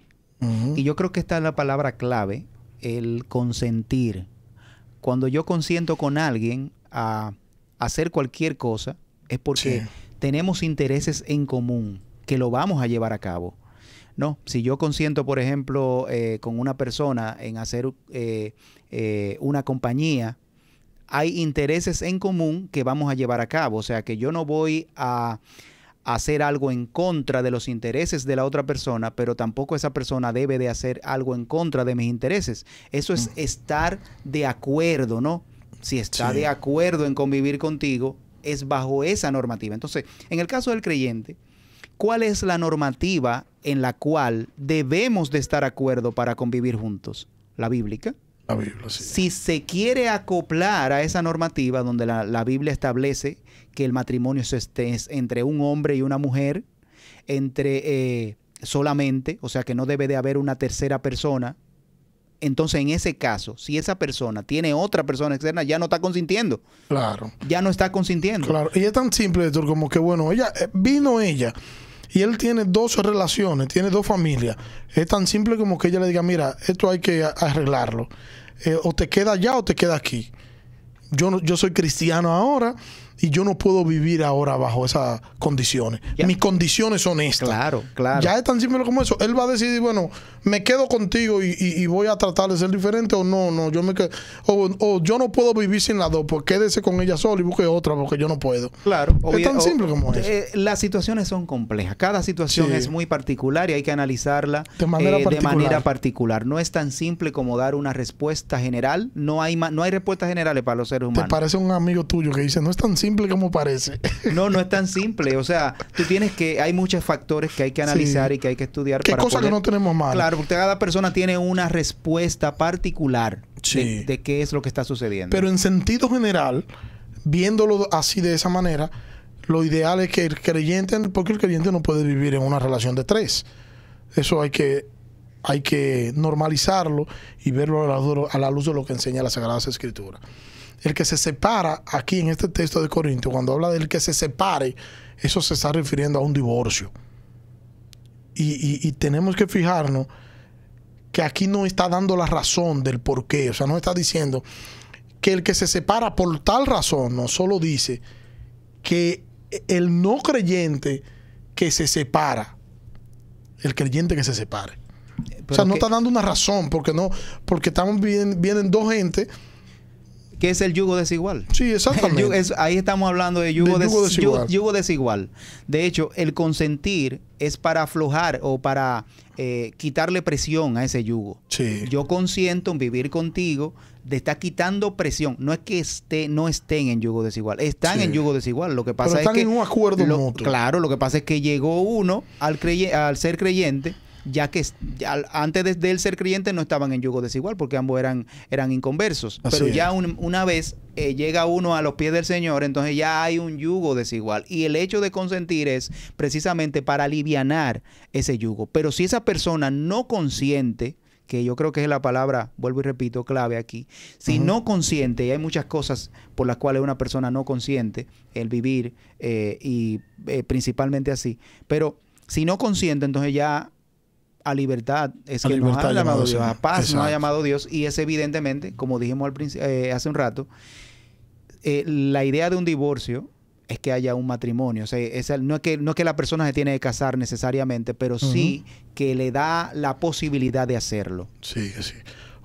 y yo creo que esta es la palabra clave, el consentir. Cuando yo consiento con alguien a hacer cualquier cosa, es porque Sí. tenemos intereses en común, que lo vamos a llevar a cabo. No, si yo consiento, por ejemplo, eh, con una persona en hacer eh, eh, una compañía, hay intereses en común que vamos a llevar a cabo. O sea, que yo no voy a hacer algo en contra de los intereses de la otra persona, pero tampoco esa persona debe de hacer algo en contra de mis intereses. Eso es estar de acuerdo, ¿no? Si está Sí. de acuerdo en convivir contigo, es bajo esa normativa. Entonces, en el caso del creyente, ¿cuál es la normativa en la cual debemos de estar de acuerdo para convivir juntos? La bíblica. La Biblia, sí. Si se quiere acoplar a esa normativa donde la, la Biblia establece que el matrimonio es, este- es entre un hombre y una mujer, entre eh, solamente, o sea que no debe de haber una tercera persona, entonces en ese caso, si esa persona tiene otra persona externa, ya no está consintiendo, Claro. ya no está consintiendo. Claro, y es tan simple, Héctor, como que bueno, ella eh, vino ella y él tiene dos relaciones, tiene dos familias. Es tan simple como que ella le diga, mira, esto hay que arreglarlo. Eh, o te queda allá o te queda aquí. Yo, yo soy cristiano ahora y yo no puedo vivir ahora bajo esas condiciones. Mis condiciones son estas. Claro, claro. Ya es tan simple como eso. Él va a decidir, bueno, me quedo contigo y, y- y voy a tratar de ser diferente o no, no, yo me quedo. O, o yo no puedo vivir sin las dos, pues quédese con ella sola y busque otra porque yo no puedo. Claro. Es obvia- tan o- simple como eso. eh, las situaciones son complejas. Cada situación Sí. es muy particular y hay que analizarla De manera eh, de manera particular. No es tan simple como dar una respuesta general. No hay, no hay respuestas generales para los seres Te humanos. parece un amigo tuyo que dice, no es tan simple como parece. [laughs] No, no es tan simple. O sea, tú tienes que... Hay muchos factores que hay que analizar Sí. y que hay que estudiar ¿Qué para cosa que no tenemos mal? Claro, porque cada persona tiene una respuesta particular Sí. de, de qué es lo que está sucediendo. Pero en sentido general, viéndolo así de esa manera, lo ideal es que el creyente, porque el creyente no puede vivir en una relación de tres. Eso hay que, hay que normalizarlo y verlo a la, luz- a la luz de lo que enseña las Sagradas Escrituras. El que se separa aquí en este texto de Corintios, cuando habla del que se separe, eso se está refiriendo a un divorcio. Y, y- y tenemos que fijarnos que aquí no está dando la razón del por qué. O sea, no está diciendo que el que se separa por tal razón, no solo dice que el no creyente que se separa, el creyente que se separe. o sea, no que- está dando una razón, porque no, porque estamos bien, vienen dos gente ¿Qué es el yugo desigual? Sí, exactamente. [laughs] El yugo- es- ahí estamos hablando de yugo, De yugo des- desigual. yugo- desigual. De hecho, el consentir es para aflojar o para eh, quitarle presión a ese yugo. Sí. Yo consiento en vivir contigo, de estar quitando presión. No es que esté, no estén en yugo desigual, están Sí. en yugo desigual. Lo que pasa Pero están es que en un acuerdo lo- mutuo. Claro, lo que pasa es que llegó uno al, creye- al ser creyente, ya que ya antes de, de él ser creyente no estaban en yugo desigual, porque ambos eran, eran inconversos. Así Pero es. ya un- una vez eh, llega uno a los pies del Señor, entonces ya hay un yugo desigual. Y el hecho de consentir es precisamente para alivianar ese yugo. Pero si esa persona no consiente, que yo creo que es la palabra, vuelvo y repito, clave aquí. Si no consiente, y hay muchas cosas por las cuales una persona no consiente, el vivir eh, y eh, principalmente así, pero si no consiente, entonces ya a libertad es A que nos libertad ha llamado Dios, a paz nos ha Exacto. llamado Dios y es evidentemente, como dijimos al eh, hace un rato, eh, la idea de un divorcio es que haya un matrimonio. O sea, es el- no, es que, no es que la persona se tiene que casar necesariamente, pero sí que le da la posibilidad de hacerlo. Sí, sí.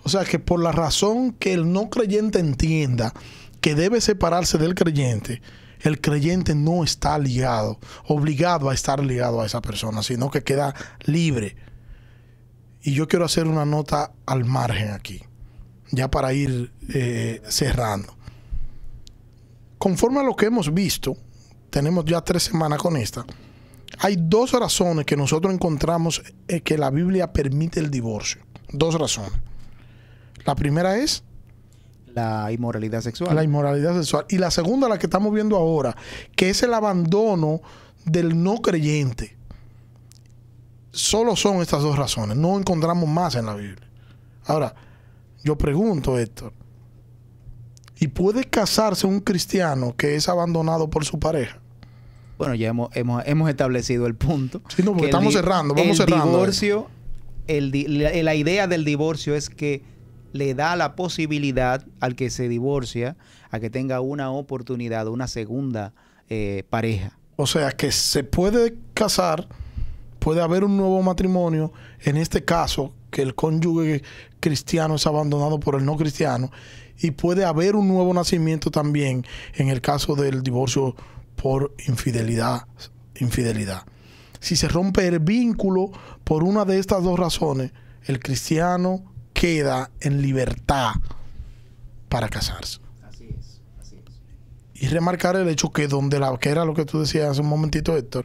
O sea que por la razón que el no creyente entienda que debe separarse del creyente, el creyente no está ligado, obligado a estar ligado a esa persona, sino que queda libre. Y yo quiero hacer una nota al margen aquí, ya para ir eh, cerrando. Conforme a lo que hemos visto, tenemos ya tres semanas con esta, hay dos razones que nosotros encontramos eh, que la Biblia permite el divorcio. Dos razones. La primera es La inmoralidad sexual. la inmoralidad sexual. Y la segunda, la que estamos viendo ahora, que es el abandono del no creyente. Solo son estas dos razones. No encontramos más en la Biblia. Ahora, yo pregunto, Héctor, ¿y puede casarse un cristiano que es abandonado por su pareja? Bueno, ya hemos, hemos, hemos establecido el punto. Sí, no, porque estamos cerrando, vamos el cerrando. Divorcio, el di- la, la idea del divorcio es que le da la posibilidad al que se divorcia a que tenga una oportunidad, una segunda eh, pareja. O sea, que se puede casar, puede haber un nuevo matrimonio, en este caso, que el cónyuge cristiano es abandonado por el no cristiano, y puede haber un nuevo nacimiento también en el caso del divorcio por infidelidad. infidelidad. Si se rompe el vínculo por una de estas dos razones, el cristiano queda en libertad para casarse Así es, así es. y remarcar el hecho que donde la que era lo que tú decías hace un momentito Héctor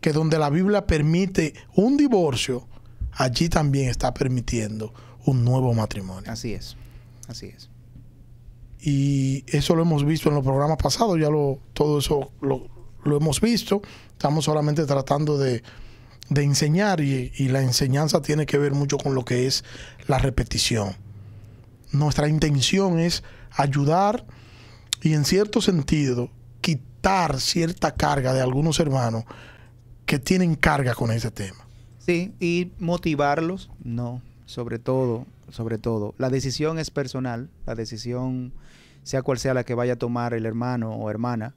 que donde la Biblia permite un divorcio allí también está permitiendo un nuevo matrimonio. Así es, así es. y eso lo hemos visto en los programas pasados ya lo todo eso lo, lo hemos visto. Estamos solamente tratando de, de enseñar y, y la enseñanza tiene que ver mucho con lo que es la repetición. Nuestra intención es ayudar y en cierto sentido quitar cierta carga de algunos hermanos que tienen carga con ese tema. Sí, y motivarlos, no, sobre todo, sobre todo. La decisión es personal, la decisión, sea cual sea la que vaya a tomar el hermano o hermana,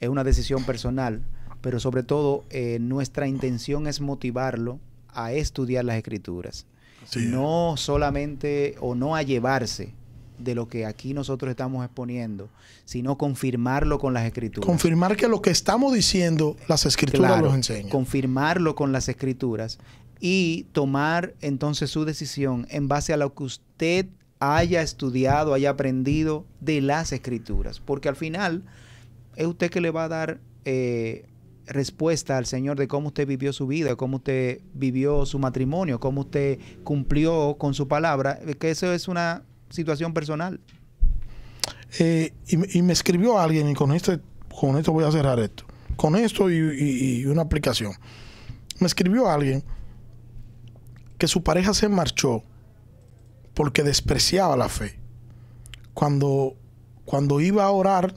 es una decisión personal, pero sobre todo eh, nuestra intención es motivarlo a estudiar las escrituras. Sí. No solamente o no a llevarse de lo que aquí nosotros estamos exponiendo, sino confirmarlo con las escrituras. Confirmar que lo que estamos diciendo, las escrituras Claro, los enseñan. confirmarlo con las escrituras y tomar entonces su decisión en base a lo que usted haya estudiado, haya aprendido de las escrituras. Porque al final es usted que le va a dar eh, respuesta al Señor de cómo usted vivió su vida, cómo usted vivió su matrimonio, cómo usted cumplió con su palabra, que eso es una situación personal. Eh, y, me- escribió alguien, y con, este, con esto voy a cerrar esto. Con esto y, y- y una aplicación. Me escribió alguien que su pareja se marchó porque despreciaba la fe. Cuando, cuando iba a orar,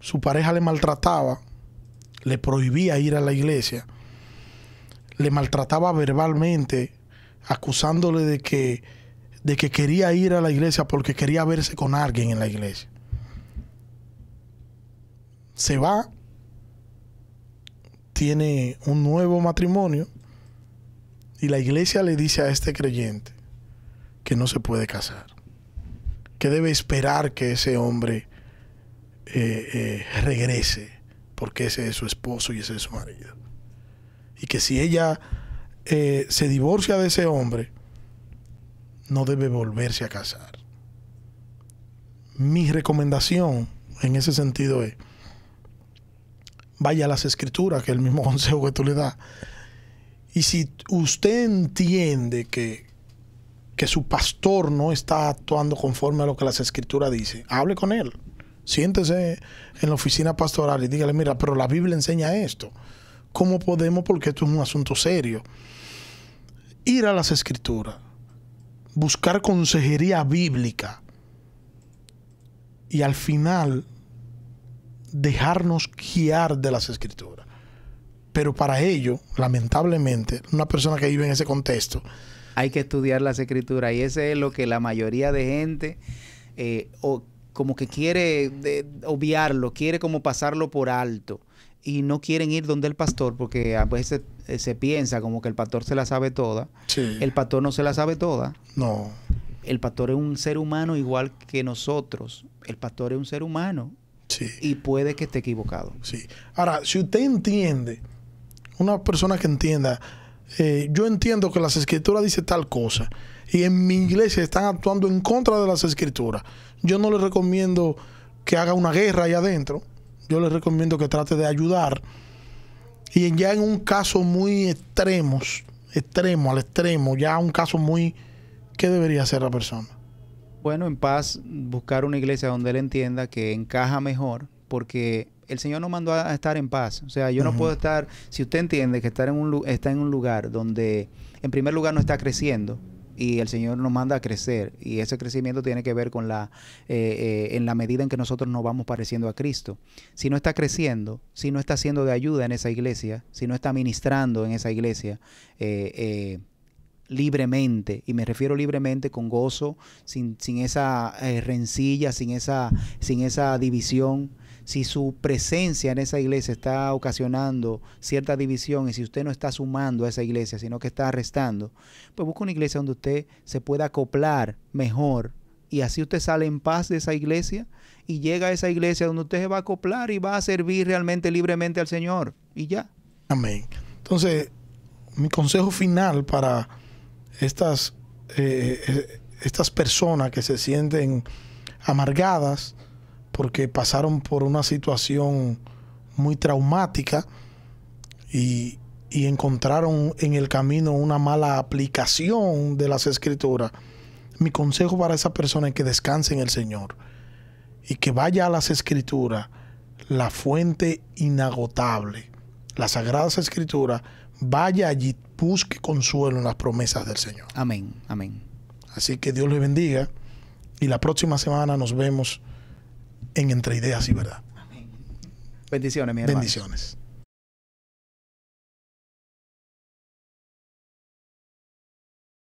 su pareja le maltrataba, le prohibía ir a la iglesia, le maltrataba verbalmente, acusándole de que, de que quería ir a la iglesia porque quería verse con alguien en la iglesia. Se va, tiene un nuevo matrimonio y la iglesia le dice a este creyente que no se puede casar. que debe esperar que ese hombre eh, eh, regrese, porque ese es su esposo y ese es su marido. Y que si ella eh, se divorcia de ese hombre, no debe volverse a casar. Mi recomendación en ese sentido es, vaya a las escrituras, que es el mismo [laughs] consejo que tú le das. Y si usted entiende que, que su pastor no está actuando conforme a lo que las escrituras dicen, hable con él. Siéntese en la oficina pastoral y dígale, mira, pero la Biblia enseña esto. ¿Cómo podemos? Porque esto es un asunto serio. Ir a las escrituras, buscar consejería bíblica y al final dejarnos guiar de las escrituras. Pero para ello, lamentablemente, una persona que vive en ese contexto... Hay que estudiar las escrituras y ese es lo que la mayoría de gente eh, o como que quiere obviarlo, quiere como pasarlo por alto y no quieren ir donde el pastor porque a veces eh, se piensa como que el pastor se la sabe toda. El pastor no se la sabe toda. No. El pastor es un ser humano igual que nosotros. El pastor es un ser humano y puede que esté equivocado. Sí. Ahora, si usted entiende, una persona que entienda, eh, yo entiendo que las escrituras dicen tal cosa y en mi iglesia están actuando en contra de las escrituras. Yo no le recomiendo que haga una guerra allá adentro. Yo le recomiendo que trate de ayudar. Y ya en un caso muy extremos, extremo al extremo, ya un caso muy... ¿Qué debería hacer la persona? Bueno, en paz, buscar una iglesia donde él entienda que encaja mejor, porque el Señor nos mandó a estar en paz. O sea, yo no puedo estar, si usted entiende que estar en un, está en un lugar donde, en primer lugar, no está creciendo, y el Señor nos manda a crecer y ese crecimiento tiene que ver con la eh, eh, en la medida en que nosotros nos vamos pareciendo a Cristo. Si no está creciendo, si no está siendo de ayuda en esa iglesia, si no está ministrando en esa iglesia, eh, libremente, y me refiero libremente con gozo, sin, sin esa eh, rencilla, sin esa, sin esa división. Si su presencia en esa iglesia está ocasionando cierta división y si usted no está sumando a esa iglesia, sino que está restando, pues busca una iglesia donde usted se pueda acoplar mejor y así usted sale en paz de esa iglesia y llega a esa iglesia donde usted se va a acoplar y va a servir realmente libremente al Señor y ya. Amén. Entonces, mi consejo final para estas, eh, eh, estas personas que se sienten amargadas porque pasaron por una situación muy traumática y, y encontraron en el camino una mala aplicación de las escrituras, mi consejo para esa persona es que descanse en el Señor y que vaya a las escrituras, la fuente inagotable, las sagradas escrituras, vaya allí, busque consuelo en las promesas del Señor. Amén, amén. Así que Dios le bendiga y la próxima semana nos vemos en Entre Ideas y Verdad. Bendiciones, mi hermano. Bendiciones.